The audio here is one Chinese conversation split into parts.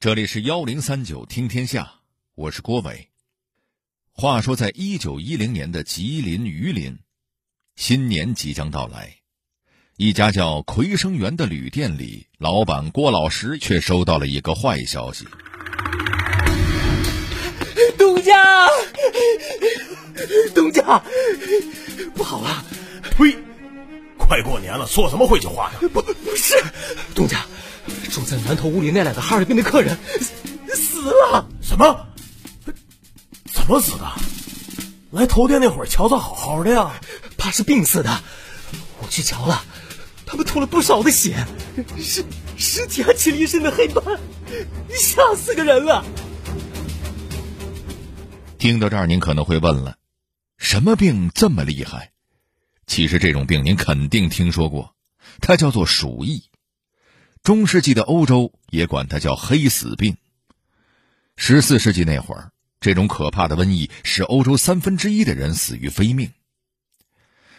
这里是幺零三九听天下，我是郭伟。话说，在一九一零年的吉林榆林，新年即将到来，一家叫奎生园的旅店里，老板郭老石却收到了一个坏消息：东家，东家，不好了！呸！快过年了，说什么晦气话呢？不，不是，东家。住在南头屋里那两个哈尔滨的客人死了！什么？怎么死的？来头店那会儿瞧的好好的呀，怕是病死的。我去瞧了，他们吐了不少的血，尸尸体还起了一身的黑斑，吓死个人了。听到这儿，您可能会问了：什么病这么厉害？其实这种病您肯定听说过，它叫做鼠疫。中世纪的欧洲也管它叫黑死病。十四世纪那会儿，这种可怕的瘟疫使欧洲三分之一的人死于非命。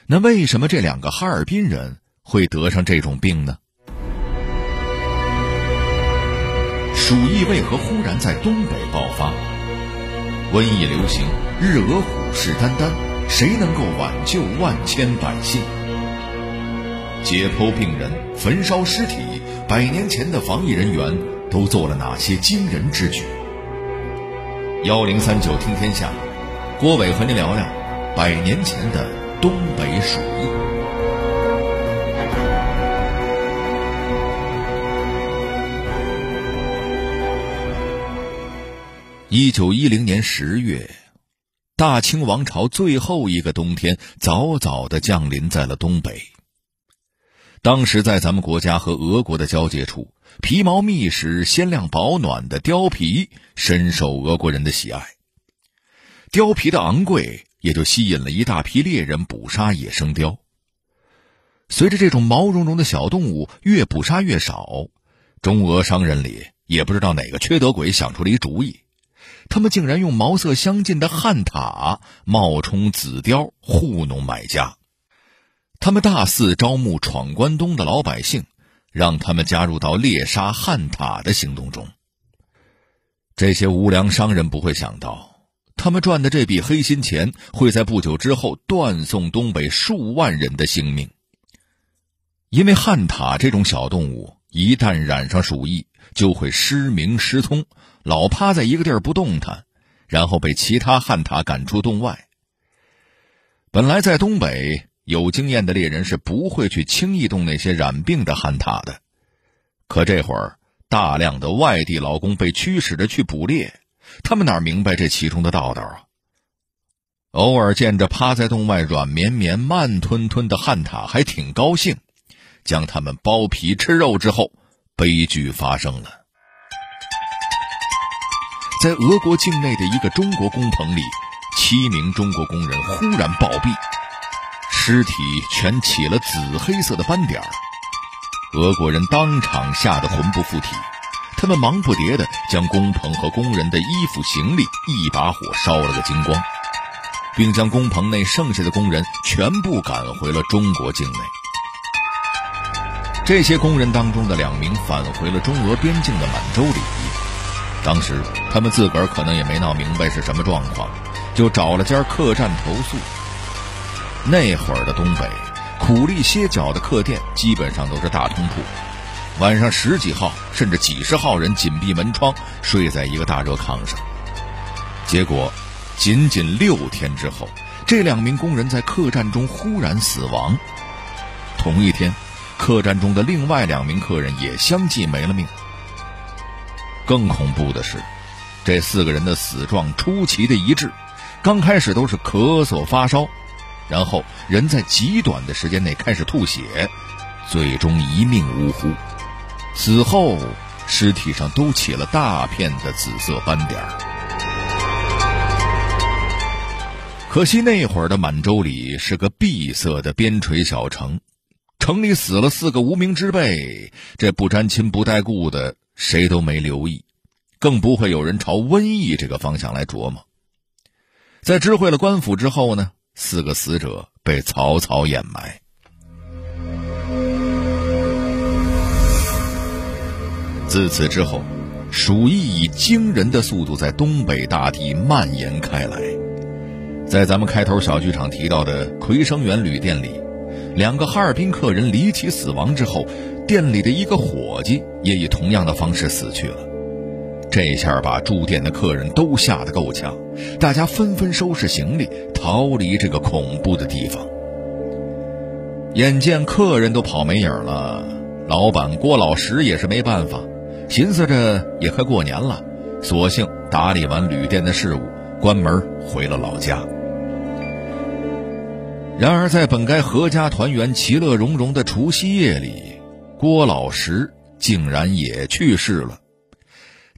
那为什么这两个哈尔滨人会得上这种病呢？鼠疫为何忽然在东北爆发？瘟疫流行，日俄虎视眈眈，谁能够挽救万千百姓？解剖病人，焚烧尸体。百年前的防疫人员都做了哪些惊人之举？幺零三九听天下，郭伟和您聊聊百年前的东北鼠疫。一九一零年十月，大清王朝最后一个冬天早早的降临在了东北。当时在咱们国家和俄国的交界处，皮毛密实、鲜亮保暖的貂皮深受俄国人的喜爱。貂皮的昂贵，也就吸引了一大批猎人捕杀野生貂。随着这种毛茸茸的小动物越捕杀越少，中俄商人里也不知道哪个缺德鬼想出了一主意，他们竟然用毛色相近的旱獭冒充紫貂糊弄买家。他们大肆招募闯关东的老百姓，让他们加入到猎杀旱獭的行动中。这些无良商人不会想到，他们赚的这笔黑心钱会在不久之后断送东北数万人的性命。因为旱獭这种小动物一旦染上鼠疫，就会失明失聪，老趴在一个地儿不动弹，然后被其他旱獭赶出洞外。本来在东北。有经验的猎人是不会去轻易动那些染病的旱獭的，可这会儿大量的外地劳工被驱使着去捕猎，他们哪明白这其中的道道啊？偶尔见着趴在洞外软绵绵、慢吞吞的旱獭，还挺高兴，将它们剥皮吃肉之后，悲剧发生了，在俄国境内的一个中国工棚里，七名中国工人忽然暴毙。尸体全起了紫黑色的斑点儿，俄国人当场吓得魂不附体，他们忙不迭地将工棚和工人的衣服行李一把火烧了个精光，并将工棚内剩下的工人全部赶回了中国境内。这些工人当中的两名返回了中俄边境的满洲里，当时他们自个儿可能也没闹明白是什么状况，就找了家客栈投宿。那会儿的东北，苦力歇脚的客店基本上都是大通铺，晚上十几号甚至几十号人紧闭门窗，睡在一个大热炕上。结果，仅仅六天之后，这两名工人在客栈中忽然死亡。同一天，客栈中的另外两名客人也相继没了命。更恐怖的是，这四个人的死状出奇的一致，刚开始都是咳嗽发烧。然后，人在极短的时间内开始吐血，最终一命呜呼。死后，尸体上都起了大片的紫色斑点儿。可惜那会儿的满洲里是个闭塞的边陲小城，城里死了四个无名之辈，这不沾亲不带故的，谁都没留意，更不会有人朝瘟疫这个方向来琢磨。在知会了官府之后呢？四个死者被草草掩埋。自此之后，鼠疫以惊人的速度在东北大地蔓延开来。在咱们开头小剧场提到的奎生园旅店里，两个哈尔滨客人离奇死亡之后，店里的一个伙计也以同样的方式死去了。这下把住店的客人都吓得够呛，大家纷纷收拾行李逃离这个恐怖的地方。眼见客人都跑没影了，老板郭老石也是没办法，寻思着也快过年了，索性打理完旅店的事务，关门回了老家。然而，在本该阖家团圆、其乐融融的除夕夜里，郭老石竟然也去世了。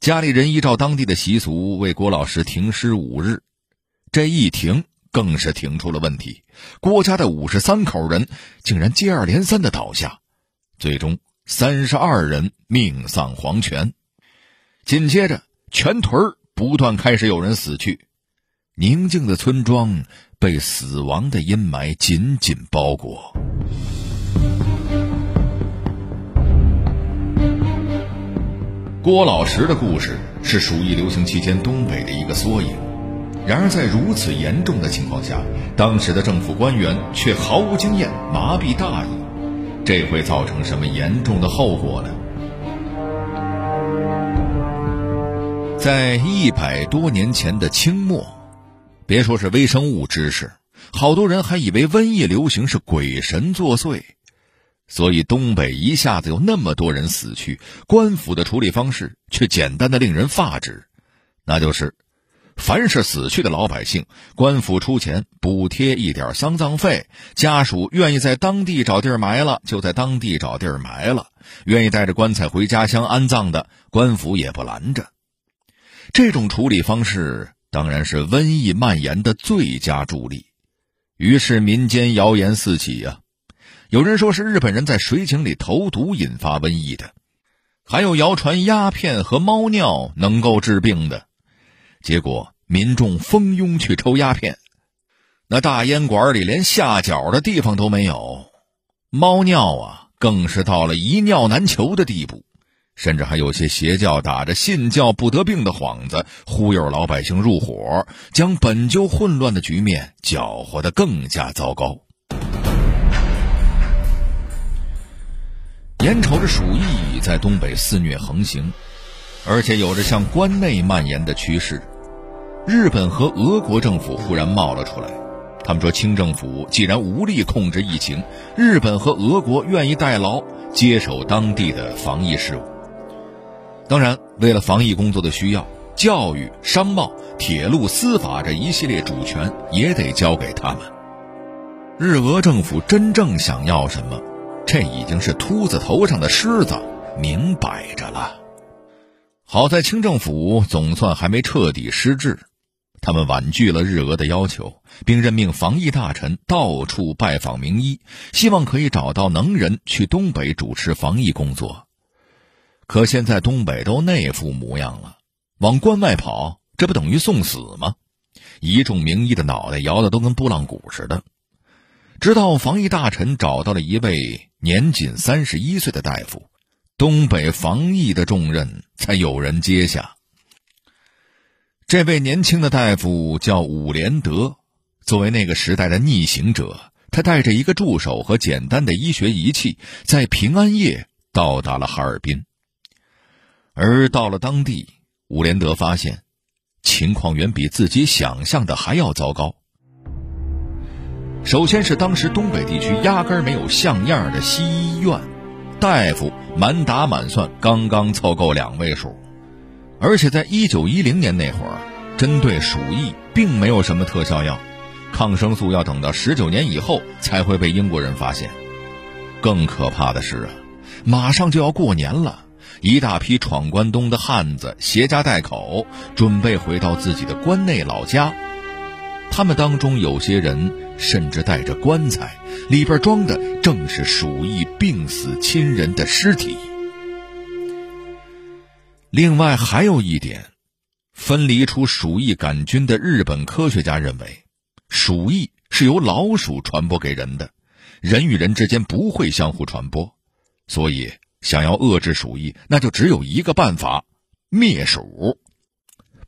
家里人依照当地的习俗为郭老师停尸五日，这一停更是停出了问题。郭家的五十三口人竟然接二连三的倒下，最终三十二人命丧黄泉。紧接着，全屯儿不断开始有人死去，宁静的村庄被死亡的阴霾紧紧包裹。郭老石的故事是鼠疫流行期间东北的一个缩影。然而，在如此严重的情况下，当时的政府官员却毫无经验，麻痹大意，这会造成什么严重的后果呢？在一百多年前的清末，别说是微生物知识，好多人还以为瘟疫流行是鬼神作祟。所以，东北一下子有那么多人死去，官府的处理方式却简单的令人发指，那就是，凡是死去的老百姓，官府出钱补贴一点丧葬费，家属愿意在当地找地儿埋了，就在当地找地儿埋了；愿意带着棺材回家乡安葬的，官府也不拦着。这种处理方式当然是瘟疫蔓延的最佳助力，于是民间谣言四起呀。有人说是日本人在水井里投毒引发瘟疫的，还有谣传鸦片和猫尿能够治病的，结果民众蜂拥去抽鸦片，那大烟馆里连下脚的地方都没有，猫尿啊更是到了一尿难求的地步，甚至还有些邪教打着信教不得病的幌子，忽悠老百姓入伙，将本就混乱的局面搅和得更加糟糕。眼瞅着鼠疫在东北肆虐横行，而且有着向关内蔓延的趋势，日本和俄国政府忽然冒了出来。他们说，清政府既然无力控制疫情，日本和俄国愿意代劳接手当地的防疫事务。当然，为了防疫工作的需要，教育、商贸、铁路、司法这一系列主权也得交给他们。日俄政府真正想要什么？这已经是秃子头上的虱子，明摆着了。好在清政府总算还没彻底失智，他们婉拒了日俄的要求，并任命防疫大臣到处拜访名医，希望可以找到能人去东北主持防疫工作。可现在东北都那副模样了，往关外跑，这不等于送死吗？一众名医的脑袋摇得都跟拨浪鼓似的。直到防疫大臣找到了一位年仅三十一岁的大夫，东北防疫的重任才有人接下。这位年轻的大夫叫武连德，作为那个时代的逆行者，他带着一个助手和简单的医学仪器，在平安夜到达了哈尔滨。而到了当地，武连德发现，情况远比自己想象的还要糟糕。首先是当时东北地区压根儿没有像样的西医院，大夫满打满算刚刚凑够两位数，而且在一九一零年那会儿，针对鼠疫并没有什么特效药，抗生素要等到十九年以后才会被英国人发现。更可怕的是啊，马上就要过年了，一大批闯关东的汉子携家带口，准备回到自己的关内老家。他们当中有些人甚至带着棺材，里边装的正是鼠疫病死亲人的尸体。另外还有一点，分离出鼠疫杆菌的日本科学家认为，鼠疫是由老鼠传播给人的，人与人之间不会相互传播，所以想要遏制鼠疫，那就只有一个办法：灭鼠。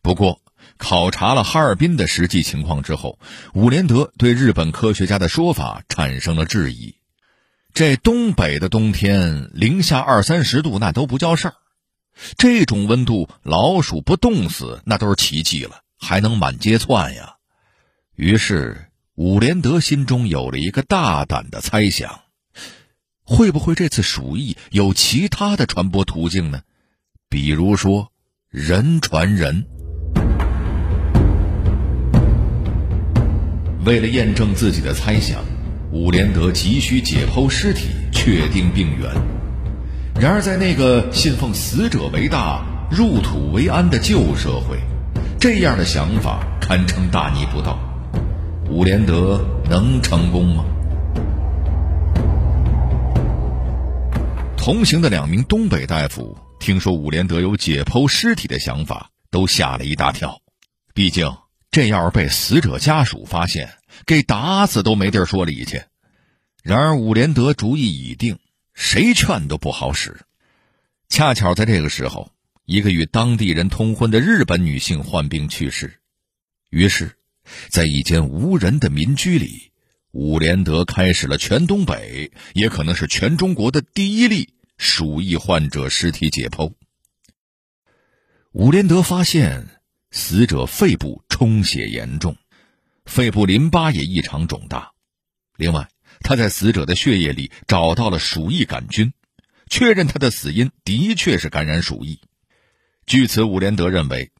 不过，考察了哈尔滨的实际情况之后，伍连德对日本科学家的说法产生了质疑。这东北的冬天，零下二三十度那都不叫事儿，这种温度老鼠不冻死那都是奇迹了，还能满街窜呀。于是，伍连德心中有了一个大胆的猜想：会不会这次鼠疫有其他的传播途径呢？比如说，人传人。为了验证自己的猜想，伍连德急需解剖尸体，确定病源。然而，在那个信奉死者为大、入土为安的旧社会，这样的想法堪称大逆不道。伍连德能成功吗？同行的两名东北大夫听说伍连德有解剖尸体的想法，都吓了一大跳。毕竟。这要是被死者家属发现，给打死都没地儿说理去。然而伍连德主意已定，谁劝都不好使。恰巧在这个时候，一个与当地人通婚的日本女性患病去世。于是，在一间无人的民居里，伍连德开始了全东北，也可能是全中国的第一例鼠疫患者尸体解剖。伍连德发现。死者肺部充血严重，肺部淋巴也异常肿大。另外，他在死者的血液里找到了鼠疫杆菌，确认他的死因的确是感染鼠疫。据此，伍连德认为，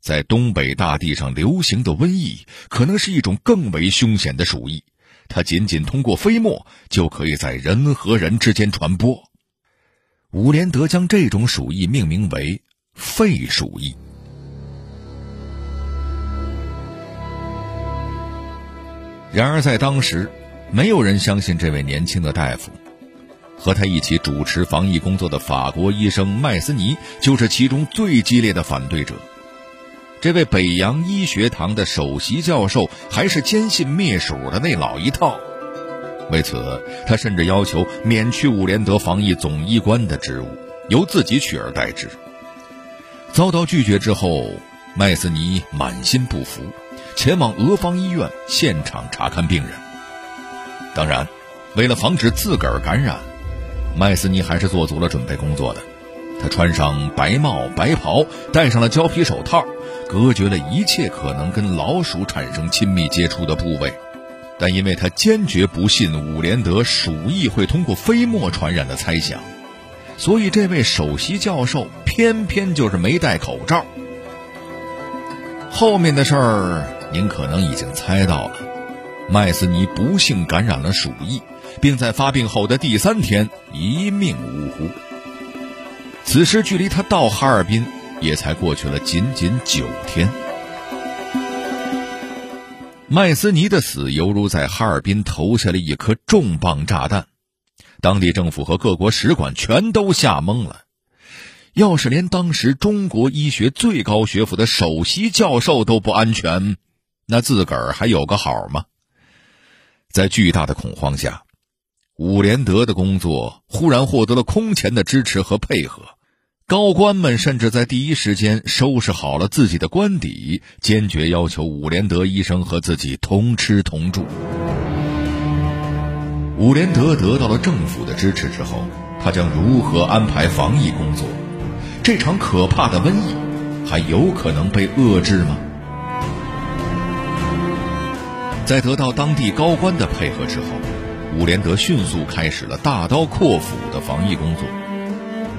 在东北大地上流行的瘟疫可能是一种更为凶险的鼠疫，它仅仅通过飞沫就可以在人和人之间传播。伍连德将这种鼠疫命名为“肺鼠疫”。然而，在当时，没有人相信这位年轻的大夫。和他一起主持防疫工作的法国医生麦斯尼就是其中最激烈的反对者。这位北洋医学堂的首席教授还是坚信灭鼠的那老一套。为此，他甚至要求免去伍连德防疫总医官的职务，由自己取而代之。遭到拒绝之后，麦斯尼满心不服。前往俄方医院现场查看病人。当然，为了防止自个儿感染，麦斯尼还是做足了准备工作的。他穿上白帽白袍，戴上了胶皮手套，隔绝了一切可能跟老鼠产生亲密接触的部位。但因为他坚决不信伍连德鼠疫会通过飞沫传染的猜想，所以这位首席教授偏偏就是没戴口罩。后面的事儿。您可能已经猜到了，麦斯尼不幸感染了鼠疫，并在发病后的第三天一命呜呼。此时距离他到哈尔滨也才过去了仅仅九天。麦斯尼的死犹如在哈尔滨投下了一颗重磅炸弹，当地政府和各国使馆全都吓懵了。要是连当时中国医学最高学府的首席教授都不安全，那自个儿还有个好吗？在巨大的恐慌下，伍连德的工作忽然获得了空前的支持和配合。高官们甚至在第一时间收拾好了自己的官邸，坚决要求伍连德医生和自己同吃同住。伍连德得到了政府的支持之后，他将如何安排防疫工作？这场可怕的瘟疫还有可能被遏制吗？在得到当地高官的配合之后，伍连德迅速开始了大刀阔斧的防疫工作。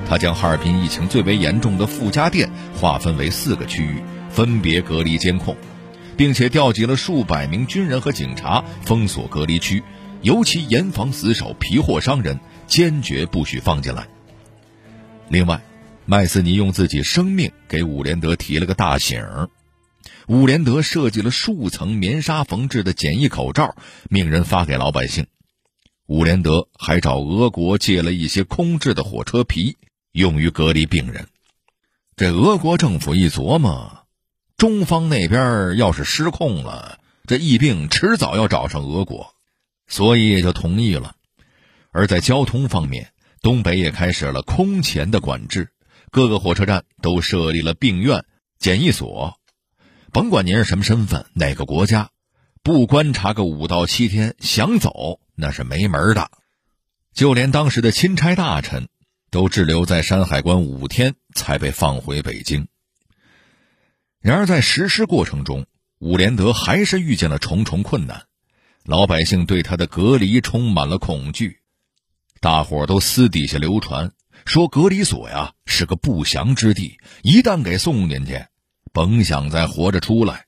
他将哈尔滨疫情最为严重的傅家店划分为四个区域，分别隔离监控，并且调集了数百名军人和警察封锁隔离区，尤其严防死守皮货商人，坚决不许放进来。另外，麦斯尼用自己生命给伍连德提了个大醒儿。伍连德设计了数层棉纱缝制的简易口罩，命人发给老百姓。伍连德还找俄国借了一些空置的火车皮，用于隔离病人。这俄国政府一琢磨，中方那边要是失控了，这疫病迟早要找上俄国，所以也就同意了。而在交通方面，东北也开始了空前的管制，各个火车站都设立了病院、检疫所，甭管您是什么身份、哪个国家，不观察个五到七天，想走那是没门的。就连当时的钦差大臣，都滞留在山海关五天才被放回北京。然而，在实施过程中，伍连德还是遇见了重重困难，老百姓对他的隔离充满了恐惧，大伙都私底下流传。说隔离所呀是个不祥之地，一旦给送进去，甭想再活着出来。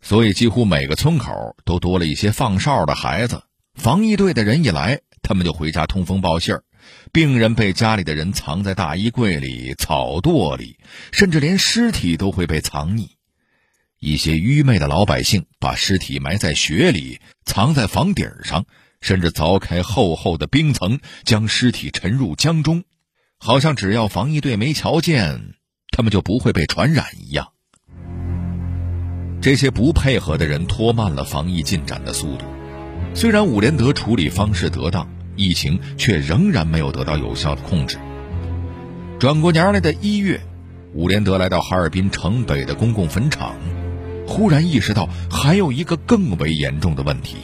所以几乎每个村口都多了一些放哨的孩子。防疫队的人一来，他们就回家通风报信儿。病人被家里的人藏在大衣柜里、草垛里，甚至连尸体都会被藏匿。一些愚昧的老百姓把尸体埋在雪里，藏在房顶上，甚至凿开厚厚的冰层，将尸体沉入江中。好像只要防疫队没瞧见，他们就不会被传染一样。这些不配合的人拖慢了防疫进展的速度。虽然伍连德处理方式得当，疫情却仍然没有得到有效的控制。转过年来的一月，伍连德来到哈尔滨城北的公共坟场，忽然意识到还有一个更为严重的问题。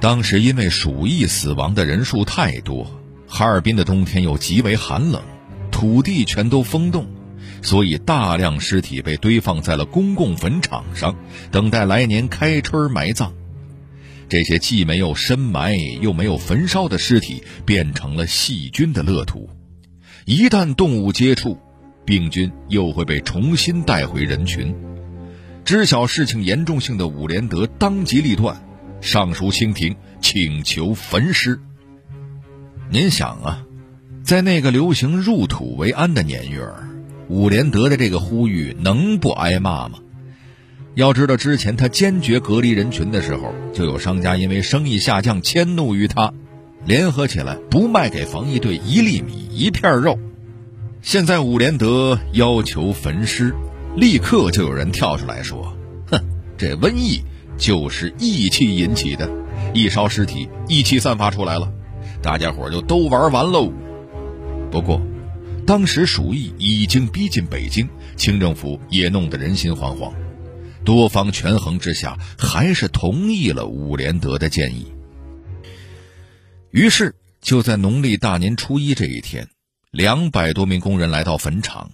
当时因为鼠疫死亡的人数太多。哈尔滨的冬天又极为寒冷，土地全都封冻，所以大量尸体被堆放在了公共坟场上，等待来年开春埋葬。这些既没有深埋又没有焚烧的尸体，变成了细菌的乐土。一旦动物接触，病菌又会被重新带回人群。知晓事情严重性的伍连德当机立断，上书清廷，请求焚尸。您想啊，在那个流行入土为安的年月儿，伍连德的这个呼吁能不挨骂吗？要知道，之前他坚决隔离人群的时候，就有商家因为生意下降迁怒于他，联合起来不卖给防疫队一粒米一片肉。现在伍连德要求焚尸，立刻就有人跳出来说：“哼，这瘟疫就是义气引起的，一烧尸体，义气散发出来了。”大家伙就都玩完喽。不过，当时鼠疫已经逼近北京，清政府也弄得人心惶惶。多方权衡之下，还是同意了伍连德的建议。于是，就在农历大年初一这一天，两百多名工人来到坟场，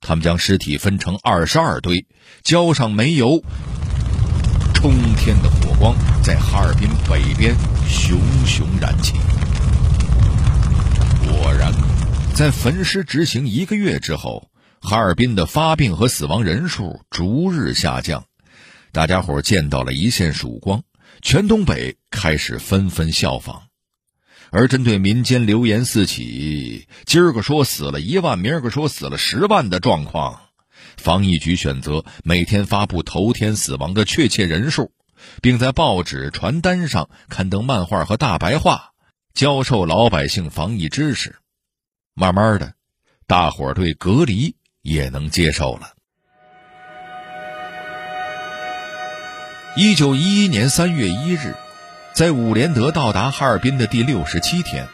他们将尸体分成二十二堆，浇上煤油。冲天的火光在哈尔滨北边熊熊燃起。在焚尸执行一个月之后，哈尔滨的发病和死亡人数逐日下降，大家伙见到了一线曙光，全东北开始纷纷效仿。而针对民间流言四起，今儿个说死了一万，明儿个说死了十万的状况，防疫局选择每天发布头天死亡的确切人数，并在报纸、传单上刊登漫画和大白话。教授老百姓防疫知识，慢慢的，大伙儿对隔离也能接受了。一九一一年三月一日，在伍连德到达哈尔滨的第六十七天，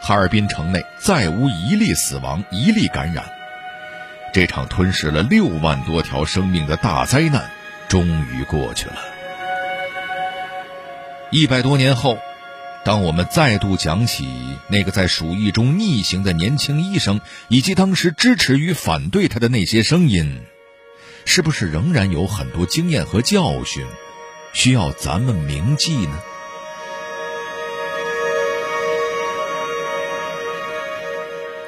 哈尔滨城内再无一例死亡，一例感染。这场吞噬了六万多条生命的大灾难，终于过去了。一百多年后。当我们再度讲起那个在鼠疫中逆行的年轻医生，以及当时支持与反对他的那些声音，是不是仍然有很多经验和教训需要咱们铭记呢？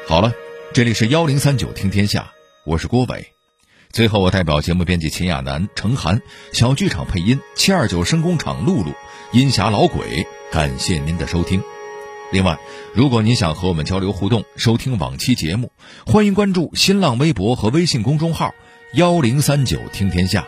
好了，这里是幺零三九听天下，我是郭伟。最后，我代表节目编辑秦亚楠、程涵，小剧场配音七二九声工厂露露，音霞老鬼。感谢您的收听。另外，如果您想和我们交流互动、收听往期节目，欢迎关注新浪微博和微信公众号“幺零三九听天下”。